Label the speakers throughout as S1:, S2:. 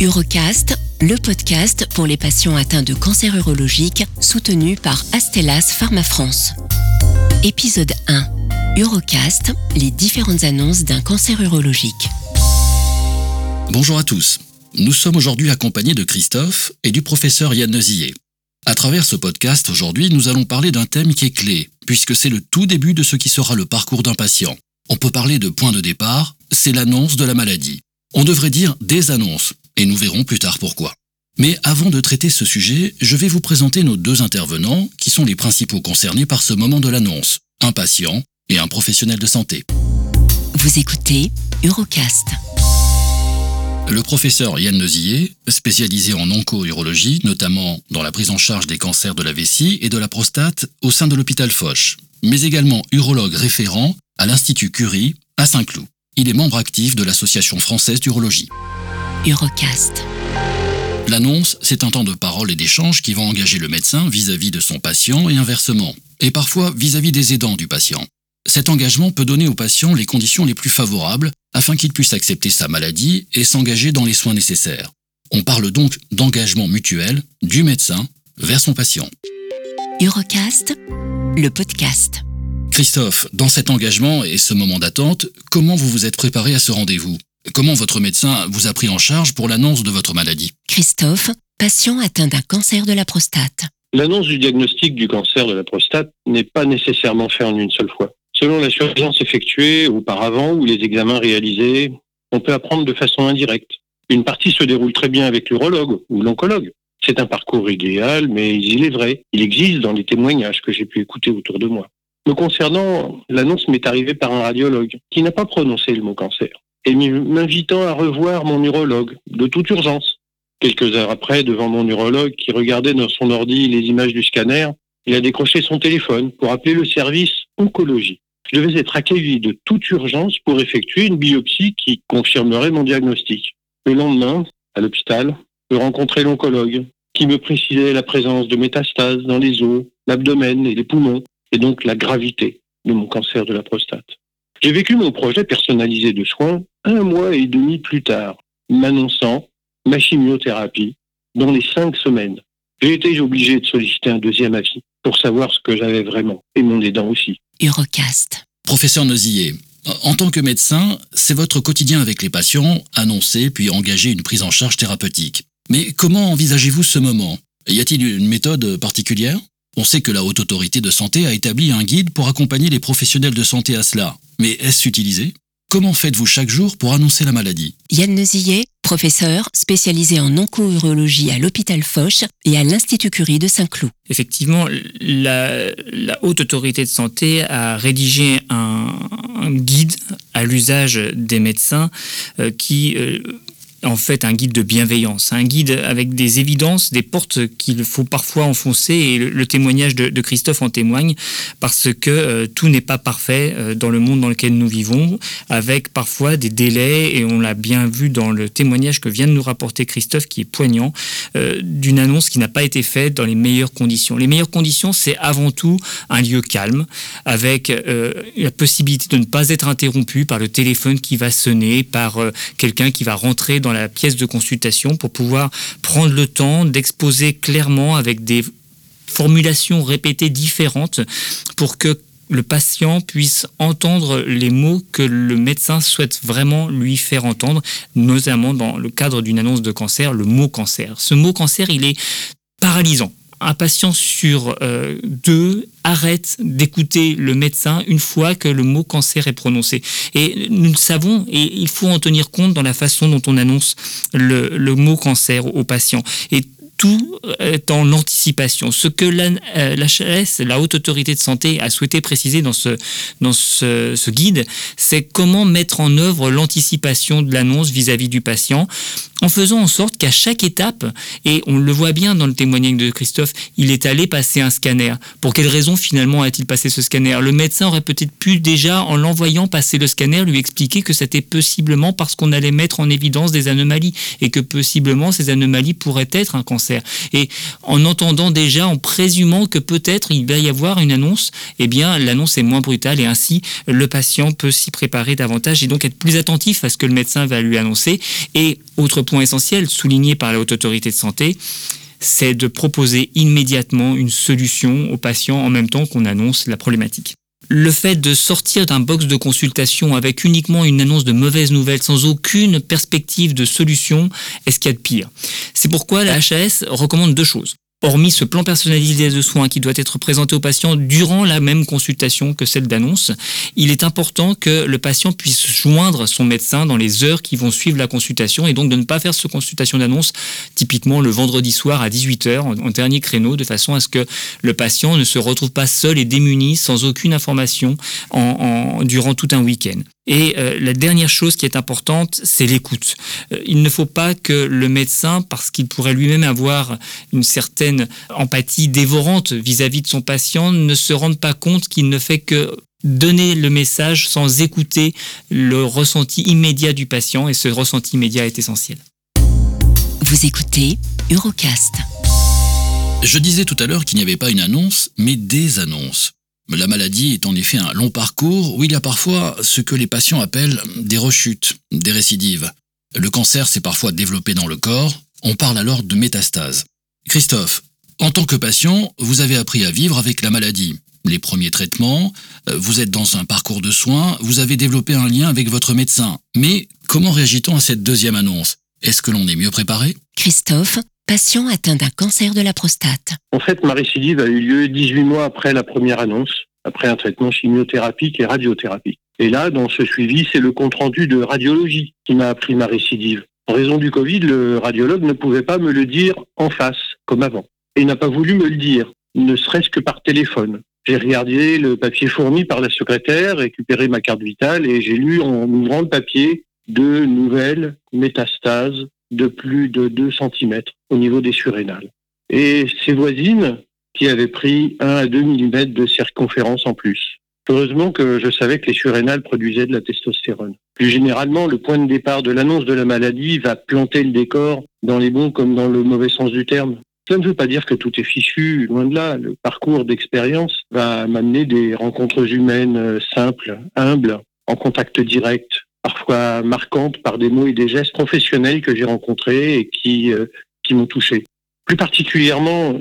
S1: Urocast, le podcast pour les patients atteints de cancer urologique, soutenu par Astellas Pharma France. Épisode 1. Urocast, les différentes annonces d'un cancer urologique.
S2: Bonjour à tous. Nous sommes aujourd'hui accompagnés de Christophe et du professeur Yann Nezillet. À travers ce podcast, aujourd'hui, nous allons parler d'un thème qui est clé, puisque c'est le tout début de ce qui sera le parcours d'un patient. On peut parler de point de départ, c'est l'annonce de la maladie. On devrait dire des annonces, et nous verrons plus tard pourquoi. Mais avant de traiter ce sujet, je vais vous présenter nos deux intervenants, qui sont les principaux concernés par ce moment de l'annonce, un patient et un professionnel de santé.
S1: Vous écoutez Urocast.
S2: Le professeur Yann Nezillet, spécialisé en onco-urologie, notamment dans la prise en charge des cancers de la vessie et de la prostate au sein de l'hôpital Foch, mais également urologue référent à l'Institut Curie à Saint-Cloud. Il est membre actif de l'Association française d'urologie.
S1: Urocast.
S2: L'annonce, c'est un temps de parole et d'échange qui va engager le médecin vis-à-vis de son patient et inversement, et parfois vis-à-vis des aidants du patient. Cet engagement peut donner au patient les conditions les plus favorables afin qu'il puisse accepter sa maladie et s'engager dans les soins nécessaires. On parle donc d'engagement mutuel du médecin vers son patient.
S1: Urocast, le podcast.
S2: Christophe, dans cet engagement et ce moment d'attente, comment vous vous êtes préparé à ce rendez-vous? Comment votre médecin vous a pris en charge pour l'annonce de votre maladie
S1: Christophe, patient atteint d'un cancer de la prostate.
S3: L'annonce du diagnostic du cancer de la prostate n'est pas nécessairement faite en une seule fois. Selon la surveillance effectuée auparavant ou les examens réalisés, on peut apprendre de façon indirecte. Une partie se déroule très bien avec l'urologue ou l'oncologue. C'est un parcours idéal, mais il est vrai, il existe dans les témoignages que j'ai pu écouter autour de moi. Me concernant, l'annonce m'est arrivée par un radiologue qui n'a pas prononcé le mot cancer et m'invitant à revoir mon urologue de toute urgence. Quelques heures après, devant mon urologue qui regardait dans son ordi les images du scanner, il a décroché son téléphone pour appeler le service oncologie. Je devais être accueilli de toute urgence pour effectuer une biopsie qui confirmerait mon diagnostic. Le lendemain, à l'hôpital, je rencontrais l'oncologue qui me précisait la présence de métastases dans les os, l'abdomen et les poumons, et donc la gravité de mon cancer de la prostate. J'ai vécu mon projet personnalisé de soins un mois et demi plus tard, m'annonçant ma chimiothérapie dans les cinq semaines. J'ai été obligé de solliciter un deuxième avis pour savoir ce que j'avais vraiment, et mon aidant aussi.
S1: Urocast.
S2: Professeur Nozillet, en tant que médecin, c'est votre quotidien avec les patients, annoncer puis engager une prise en charge thérapeutique. Mais comment envisagez-vous ce moment? Y a-t-il une méthode particulière? On sait que la Haute Autorité de Santé a établi un guide pour accompagner les professionnels de santé à cela. Mais est-ce utilisé? Comment faites-vous chaque jour pour annoncer la maladie?
S1: Yann Nezillet, professeur spécialisé en onco-urologie à l'hôpital Foch et à l'Institut Curie de Saint-Cloud.
S4: Effectivement, la, la, Haute Autorité de Santé a rédigé un, un guide à l'usage des médecins euh, qui euh, en fait un guide de bienveillance, un guide avec des évidences, des portes qu'il faut parfois enfoncer, et le, témoignage de, Christophe en témoigne, parce que euh, tout n'est pas parfait euh, dans le monde dans lequel nous vivons, avec parfois des délais, et on l'a bien vu dans le témoignage que vient de nous rapporter Christophe, qui est poignant, euh, d'une annonce qui n'a pas été faite dans les meilleures conditions. Les meilleures conditions, c'est avant tout un lieu calme, avec la possibilité de ne pas être interrompu par le téléphone qui va sonner, par quelqu'un qui va rentrer dans la pièce de consultation pour pouvoir prendre le temps d'exposer clairement avec des formulations répétées différentes pour que le patient puisse entendre les mots que le médecin souhaite vraiment lui faire entendre, notamment dans le cadre d'une annonce de cancer, le mot cancer. Ce mot cancer, il est paralysant un patient sur euh, deux arrête d'écouter le médecin une fois que le mot cancer est prononcé. Et nous le savons, et il faut en tenir compte dans la façon dont on annonce le, mot cancer aux patients. Et tout est en anticipation. Ce que l'HS, la Haute Autorité de Santé, a souhaité préciser dans ce, dans ce, ce guide, c'est comment mettre en œuvre l'anticipation de l'annonce vis-à-vis du patient, en faisant en sorte qu'à chaque étape, et on le voit bien dans le témoignage de Christophe, il est allé passer un scanner. Pour quelle raison finalement a-t-il passé ce scanner? Le médecin aurait peut-être pu déjà, en l'envoyant passer le scanner, lui expliquer que c'était possiblement parce qu'on allait mettre en évidence des anomalies et que possiblement ces anomalies pourraient être un cancer Et en entendant déjà, en présumant que peut-être il va y avoir une annonce, eh bien l'annonce est moins brutale et ainsi le patient peut s'y préparer davantage et donc être plus attentif à ce que le médecin va lui annoncer. Et autre point essentiel souligné par la haute autorité de santé, c'est de proposer immédiatement une solution au patient en même temps qu'on annonce la problématique le fait de sortir d'un box de consultation avec uniquement une annonce de mauvaises nouvelles sans aucune perspective de solution est ce qu'il y a de pire? C'est pourquoi la HAS recommande deux choses hormis ce plan personnalisé de soins qui doit être présenté au patient durant la même consultation que celle d'annonce, il est important que le patient puisse joindre son médecin dans les heures qui vont suivre la consultation et donc de ne pas faire ce consultation d'annonce typiquement le vendredi soir à 18h en dernier créneau de façon à ce que le patient ne se retrouve pas seul et démuni sans aucune information durant tout un week-end. Et euh, la dernière chose qui est importante, c'est l'écoute. Euh, il ne faut pas que le médecin, parce qu'il pourrait lui-même avoir une certaine empathie dévorante vis-à-vis de son patient, ne se rende pas compte qu'il ne fait que donner le message sans écouter le ressenti immédiat du patient, et ce ressenti immédiat est essentiel.
S1: Vous écoutez Eurocast.
S2: Je disais tout à l'heure qu'il n'y avait pas une annonce, mais des annonces. La maladie est en effet un long parcours où il y a parfois ce que les patients appellent des rechutes, des récidives. Le cancer s'est parfois développé dans le corps, on parle alors de métastase. Christophe, en tant que patient, vous avez appris à vivre avec la maladie. Les premiers traitements, euh, vous êtes dans un parcours de soins, vous avez développé un lien avec votre médecin. Mais comment réagit-on à cette deuxième annonce? Est-ce que l'on est mieux préparé?
S1: Christophe, patient atteint d'un cancer de la prostate.
S3: En fait, ma récidive a eu lieu 18 mois après la première annonce, après un traitement chimiothérapique et radiothérapique. Et là, dans ce suivi, c'est le compte-rendu de radiologie qui m'a appris ma récidive. En raison du Covid, le radiologue ne pouvait pas me le dire en face, comme avant. Et il n'a pas voulu me le dire, ne serait-ce que par téléphone. J'ai regardé le papier fourni par la secrétaire, récupéré ma carte vitale et j'ai lu en ouvrant le papier de nouvelles métastases de plus de 2 cm au niveau des surrénales. Et ses voisines, qui avaient pris 1 à 2 mm de circonférence en plus. Heureusement que je savais que les surrénales produisaient de la testostérone. Plus généralement, le point de départ de l'annonce de la maladie va planter le décor dans les bons comme dans le mauvais sens du terme. Ça ne veut pas dire que tout est fichu, loin de là. Le parcours d'expérience va m'amener des rencontres humaines simples, humbles, en contact direct, parfois marquantes par des mots et des gestes professionnels que j'ai rencontrés et qui, euh, qui m'ont touché. Plus particulièrement,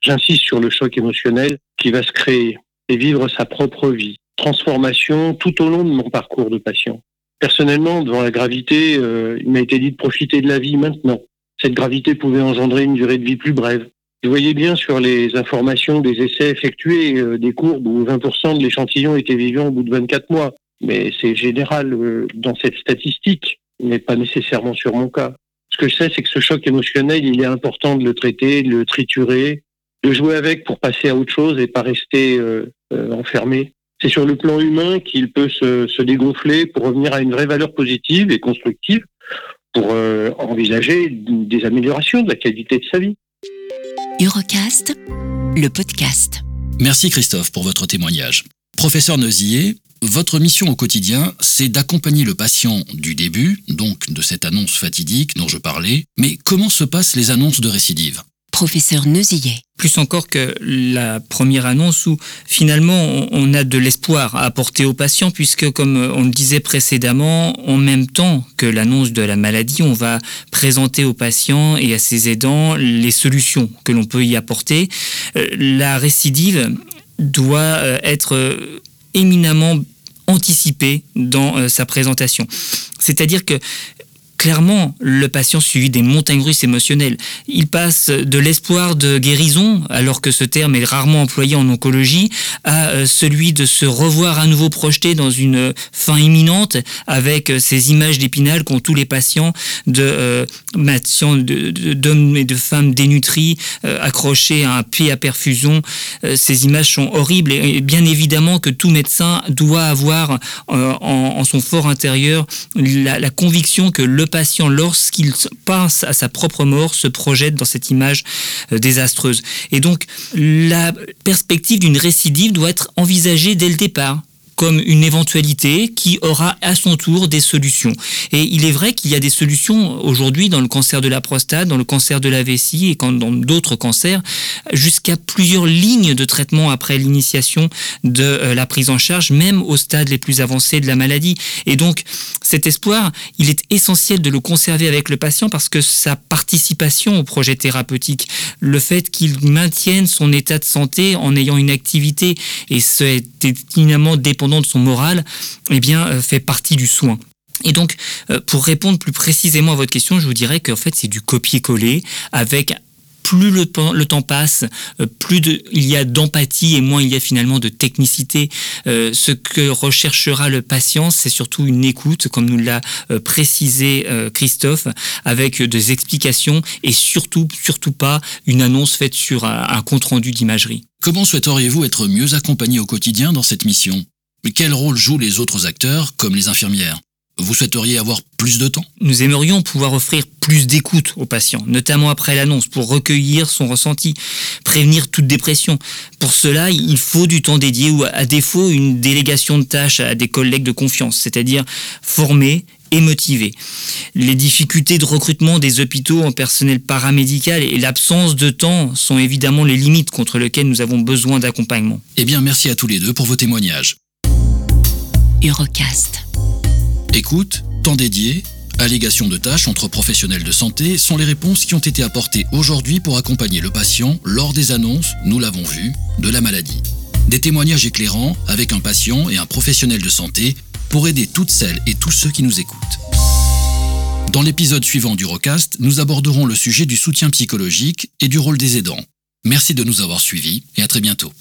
S3: j'insiste sur le choc émotionnel qui va se créer et vivre sa propre vie. Transformation tout au long de mon parcours de patient. Personnellement, devant la gravité, euh, il m'a été dit de profiter de la vie maintenant. Cette gravité pouvait engendrer une durée de vie plus brève. Vous voyez bien sur les informations des essais effectués euh, des courbes où 20% de l'échantillon était vivant au bout de 24 mois mais c'est général euh, dans cette statistique, mais pas nécessairement sur mon cas. Ce que je sais, c'est que ce choc émotionnel, il est important de le traiter, de le triturer, de jouer avec pour passer à autre chose et pas rester euh, euh, enfermé. C'est sur le plan humain qu'il peut se, se, dégonfler pour revenir à une vraie valeur positive et constructive pour envisager des améliorations de la qualité de sa vie.
S1: Eurocast, le podcast.
S2: Merci Christophe pour votre témoignage. Professeur Neusier, votre mission au quotidien, c'est d'accompagner le patient du début, donc de cette annonce fatidique dont je parlais, mais comment se passent les annonces de récidive?
S1: Professeur Neusillet.
S4: Plus encore que la première annonce où finalement on a de l'espoir à apporter au patient puisque comme on le disait précédemment, en même temps que l'annonce de la maladie, on va présenter au patient et à ses aidants les solutions que l'on peut y apporter. Euh, la récidive doit euh, être éminemment anticipé dans euh, sa présentation. C'est-à-dire que clairement, le patient suit des montagnes russes émotionnelles. Il passe de l'espoir de guérison, alors que ce terme est rarement employé en oncologie, à euh, celui de se revoir à nouveau projeté dans une fin imminente avec euh, ces images d'épinal qu'ont tous les patients de euh, d'hommes et de femmes dénutris accrochés à un pied à perfusion. ces images sont horribles et bien évidemment que tout médecin doit avoir en, son fort intérieur la, la conviction que le patient, lorsqu'il pense à sa propre mort, se projette dans cette image euh, désastreuse. Et donc, la perspective d'une récidive doit être envisagée dès le départ comme une éventualité qui aura à son tour des solutions. Et il est vrai qu'il y a des solutions aujourd'hui dans le cancer de la prostate, dans le cancer de la vessie et dans d'autres cancers, jusqu'à plusieurs lignes de traitement après l'initiation de euh, la prise en charge, même au stade les plus avancés de la maladie. Et donc, cet espoir, il est essentiel de le conserver avec le patient parce que sa participation au projet thérapeutique, le fait qu'il maintienne son état de santé en ayant une activité et c'est éminemment dépendant de son moral, eh bien, euh, fait partie du soin. Et donc, euh, pour répondre plus précisément à votre question, je vous dirais qu'en fait, c'est du copier-coller avec plus le, temps passe, euh, plus il y a d'empathie et moins il y a finalement de technicité. Euh, ce que recherchera le patient, c'est surtout une écoute, comme nous l'a euh, précisé Christophe, avec des explications et surtout, surtout pas une annonce faite sur un compte rendu d'imagerie.
S2: Comment souhaiteriez-vous être mieux accompagné au quotidien dans cette mission? Quel rôle jouent les autres acteurs, comme les infirmières? Vous souhaiteriez avoir plus de temps?
S4: Nous aimerions pouvoir offrir plus d'écoute aux patients, notamment après l'annonce, pour recueillir son ressenti, prévenir toute dépression. Pour cela, il faut du temps dédié ou à défaut une délégation de tâches à des collègues de confiance, c'est-à-dire former et motiver. Les difficultés de recrutement des hôpitaux en personnel paramédical et l'absence de temps sont évidemment les limites contre lesquelles nous avons besoin d'accompagnement.
S2: Eh bien, merci à tous les deux pour vos témoignages.
S1: Eurocast.
S2: Écoute, temps dédié, allégations de tâches entre professionnels de santé sont les réponses qui ont été apportées aujourd'hui pour accompagner le patient lors des annonces, nous l'avons vu, de la maladie. Des témoignages éclairants avec un patient et un professionnel de santé pour aider toutes celles et tous ceux qui nous écoutent. Dans l'épisode suivant du Rocast, nous aborderons le sujet du soutien psychologique et du rôle des aidants. Merci de nous avoir suivis et à très bientôt.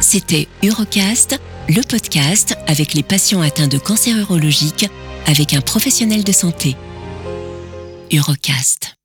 S1: C'était Eurocast le podcast avec les patients atteints de cancer urologique avec un professionnel de santé. Eurocast.